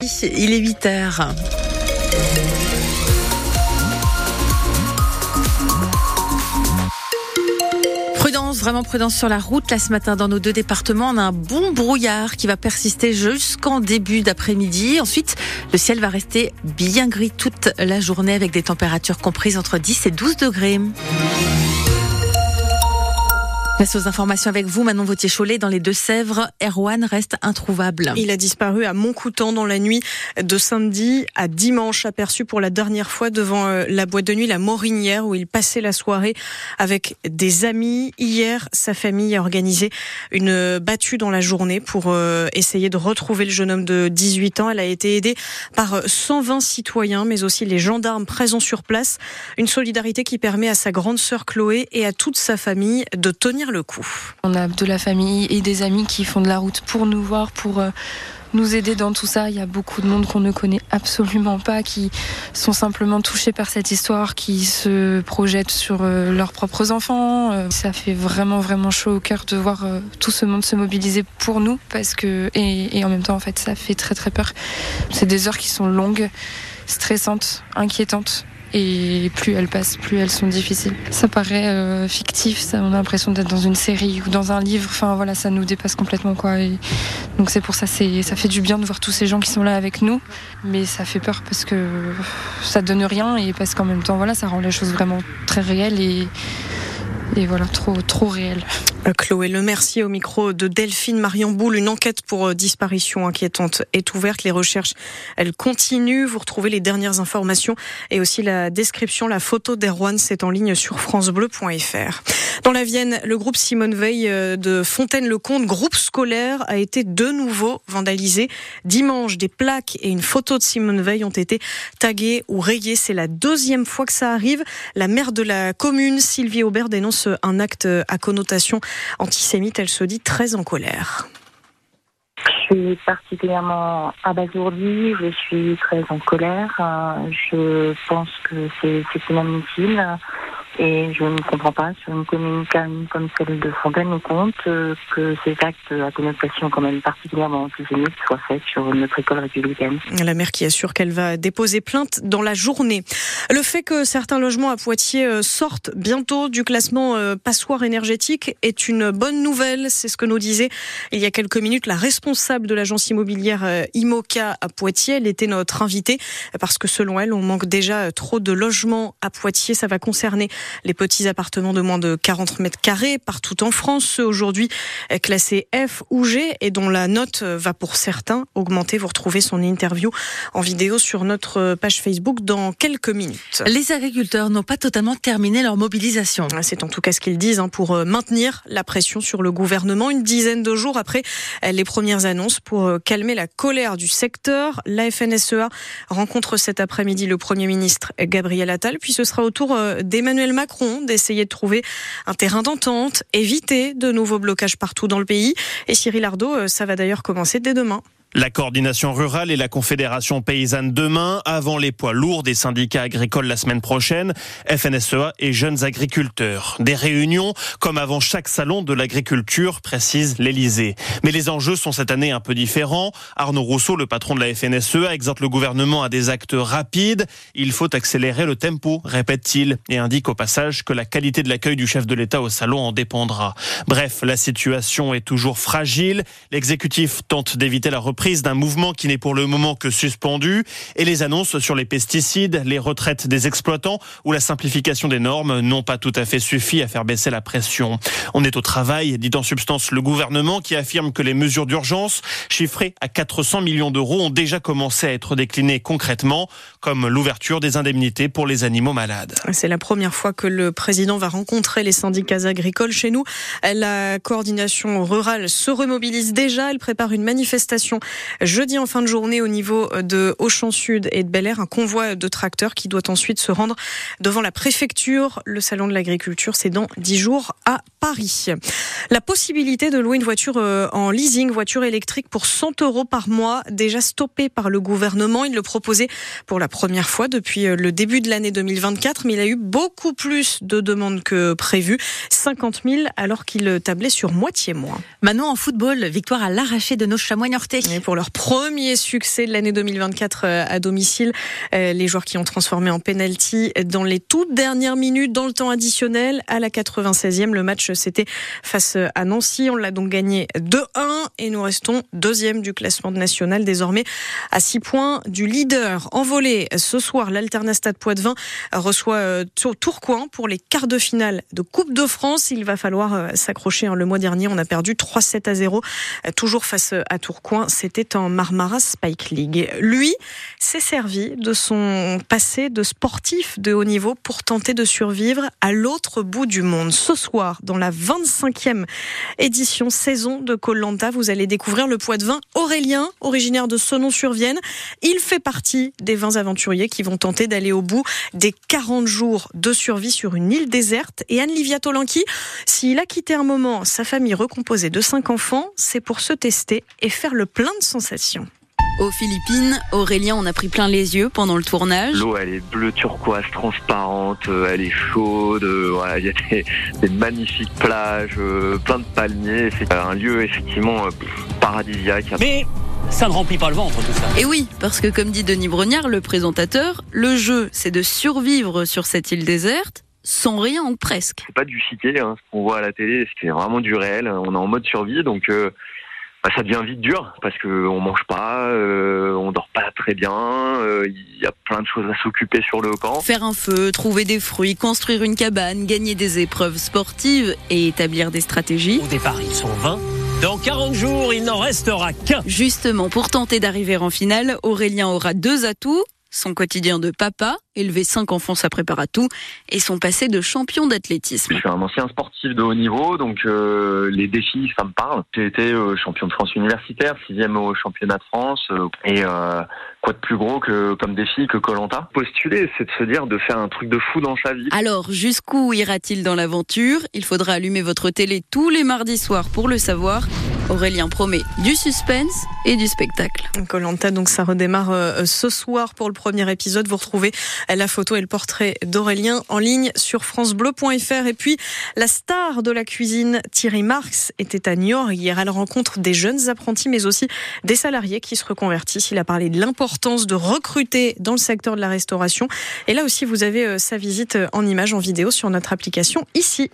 Il est 8 heures. Prudence, vraiment prudence sur la route. Là, ce matin, dans nos deux départements, on a un bon brouillard qui va persister jusqu'en début d'après-midi. Ensuite, le ciel va rester bien gris toute la journée avec des températures comprises entre 10 et 12 degrés. Aux informations avec vous, Manon Vautier-Cholet. Dans les Deux-Sèvres, Erwan reste introuvable. Il a disparu à Montcoutan dans la nuit de samedi à dimanche, aperçu pour la dernière fois devant euh, la boîte de nuit La Morinière où il passait la soirée avec des amis. Hier, sa famille a organisé une battue dans la journée pour euh, essayer de retrouver le jeune homme de 18 ans. Elle a été aidée par 120 citoyens, mais aussi les gendarmes présents sur place. Une solidarité qui permet à sa grande sœur Chloé et à toute sa famille de tenir le coup. On a de la famille et des amis qui font de la route pour nous voir, pour euh, nous aider dans tout ça. Il y a beaucoup de monde qu'on ne connaît absolument pas, qui sont simplement touchés par cette histoire, qui se projettent sur euh, leurs propres enfants. Euh, ça fait vraiment, vraiment chaud au cœur de voir tout ce monde se mobiliser pour nous, parce que, et, et en même temps, en fait, ça fait très, très peur. C'est des heures qui sont longues, stressantes, inquiétantes et plus elles passent, plus elles sont difficiles. Ça paraît euh, fictif, ça, on a l'impression d'être dans une série ou dans un livre. Enfin voilà, ça nous dépasse complètement quoi. Donc c'est pour ça, c'est, ça fait du bien de voir tous ces gens qui sont là avec nous, mais ça fait peur parce que ça donne rien et parce qu'en même temps voilà, ça rend les choses vraiment très réelles et et voilà, trop, trop réel. Euh, Chloé Le Mercier au micro de Delphine Marion Boule. Une enquête pour euh, disparition inquiétante est ouverte. Les recherches, elles continuent. Vous retrouvez les dernières informations et aussi la description, la photo d'Erwan, c'est en ligne sur francebleu.fr. Dans la Vienne, le groupe Simone Veil euh, de Fontaine-le-Comte, groupe scolaire, a été de nouveau vandalisé. Dimanche, des plaques et une photo de Simone Veil ont été taguées ou rayées. C'est la deuxième fois que ça arrive. La maire de la commune, Sylvie Aubert, dénonce un acte à connotation antisémite. Elle se dit très en colère. Je suis particulièrement abasourdie, je suis très en colère. Euh, je pense que c'est inadmissible. Et je ne comprends pas sur une commune calme comme celle de Fontaine-le-Comte euh, que ces actes à connotation quand même particulièrement antisémite soient faits sur notre école républicaine. La maire qui assure qu'elle va déposer plainte dans la journée. Le fait que certains logements à Poitiers euh, sortent bientôt du classement euh, passoire énergétique est une bonne nouvelle. C'est ce que nous disait il y a quelques minutes la responsable de l'agence immobilière IMOCA à Poitiers. Elle était notre invitée parce que selon elle, on manque déjà trop de logements à Poitiers. Ça va concerner les petits appartements de moins de 40 mètres carrés partout en France, ceux aujourd'hui classés F ou G et dont la note va pour certains augmenter. Vous retrouvez son interview en vidéo sur notre page Facebook dans quelques minutes. Les agriculteurs n'ont pas totalement terminé leur mobilisation. C'est en tout cas ce qu'ils disent hein, pour euh, maintenir la pression sur le gouvernement une dizaine de jours après les premières annonces pour euh, calmer la colère du secteur. La FNSEA rencontre cet après-midi le Premier ministre Gabriel Attal, puis ce sera au tour euh, d'Emmanuel Macron d'essayer de trouver un terrain d'entente, éviter de nouveaux blocages partout dans le pays. Et Cyril Ardo, euh, ça va d'ailleurs commencer dès demain. La coordination rurale et la confédération paysanne demain, avant les poids lourds des syndicats agricoles la semaine prochaine, FNSEA et jeunes agriculteurs. Des réunions comme avant chaque salon de l'agriculture, précise l'Elysée. Mais les enjeux sont cette année un peu différents. Arnaud Rousseau, le patron de la FNSEA, exhorte le gouvernement à des actes rapides. Il faut accélérer le tempo, répète-t-il, et indique au passage que la qualité de l'accueil du chef de l'État au salon en dépendra. Bref, la situation est toujours fragile. L'exécutif tente d'éviter la reprise prise d'un mouvement qui n'est pour le moment que suspendu et les annonces sur les pesticides, les retraites des exploitants ou la simplification des normes n'ont pas tout à fait suffi à faire baisser la pression. On est au travail, dit en substance le gouvernement qui affirme que les mesures d'urgence, chiffrées à 400 millions d'euros, ont déjà commencé à être déclinées concrètement, comme l'ouverture des indemnités pour les animaux malades. C'est la première fois que le président va rencontrer les syndicats agricoles chez nous. La coordination rurale se remobilise déjà. Elle prépare une manifestation Jeudi en fin de journée au niveau de Auchan Sud et de Bel Air, un convoi de tracteurs qui doit ensuite se rendre devant la préfecture. Le salon de l'agriculture, c'est dans 10 jours à Paris. La possibilité de louer une voiture euh, en leasing, voiture électrique pour 100 euros par mois, déjà stoppée par le gouvernement. Il le proposait pour la première fois depuis euh, le début de l'année 2024, mais il a eu beaucoup plus de demandes que prévu. 50 000 alors qu'il tablait sur moitié moins. Maintenant en football, victoire à l'arraché de nos chamois nortais. Pour leur premier succès de l'année 2024 euh, à domicile. Euh, les joueurs qui ont transformé en penalty dans les toutes dernières minutes dans le temps additionnel à la 96e. Le match c'était face à Nancy. On l'a donc gagné 2-1 et nous restons deuxième du classement national désormais à 6 points du leader. Envolé ce soir, l'Alternastade Poitvin reçoit euh, Tourcoing pour les quarts de finale de Coupe de France. Il va falloir s'accrocher. Hein. Le mois dernier, on a perdu 3-7 à 0, toujours face à Tourcoing. C'était en Marmara Spike League. Lui s'est servi de son passé de sportif de haut niveau pour tenter de survivre à l'autre bout du monde. Ce soir, dans la 25e édition saison de Colanta, vous allez découvrir le poids de vin Aurélien, originaire de Senon-sur-Vienne. Il fait partie des 20 aventuriers qui vont tenter d'aller au bout des 40 jours de survie sur une île déserte. Et Anne-Livia Tolanki, s'il a quitté un moment sa famille recomposée de 5 enfants, c'est pour se tester et faire le plein de sensations. Aux Philippines, Aurélien on a pris plein les yeux pendant le tournage. L'eau, elle est bleue turquoise, transparente, euh, elle est chaude. Euh, voilà, il y a des, magnifiques plages, euh, plein de palmiers. C'est un lieu effectivement paradisiaque. Mais ça ne remplit pas le ventre tout ça. Et oui, parce que comme dit Denis Brognard, le présentateur, le jeu, c'est de survivre sur cette île déserte sans rien ou presque. C'est pas du chiquet, hein, ce qu'on voit à la télé, c'est vraiment du réel. On est en mode survie, donc bah, ça devient vite dur parce que on mange pas, euh, on dort pas très bien, euh, il y a plein de choses à s'occuper sur le camp. Faire un feu, trouver des fruits, construire une cabane, gagner des épreuves sportives et établir des stratégies. Au départ, ils sont 20. Dans 40 jours, il n'en restera qu'un. Justement, pour tenter d'arriver en finale, Aurélien aura deux atouts son quotidien de papa, élever cinq enfants, ça prépare à tout, et son passé de champion d'athlétisme. Je suis un ancien sportif de haut niveau, donc euh, les défis, ça me parle. J'ai été euh, champion de France universitaire, sixième au championnat de France, euh, et quoi de plus gros que comme défi que Colanta Postuler, c'est de se dire de faire un truc de fou dans sa vie. Alors, jusqu'où ira-t-il dans l'aventure? Il faudra allumer votre télé tous les mardis soirs pour le savoir. Aurélien promet du suspense et du spectacle. Colanta, donc ça redémarre euh, ce soir pour le premier épisode. Vous retrouvez la photo et le portrait d'Aurélien en ligne sur francebleu.fr. Et puis, la star de la cuisine, Thierry Marx, était à Niort hier à la rencontre des jeunes apprentis, mais aussi des salariés qui se reconvertissent. Il a parlé de l'importance de recruter dans le secteur de la restauration. Et là aussi, vous avez euh, sa visite en image, en vidéo sur notre application ici.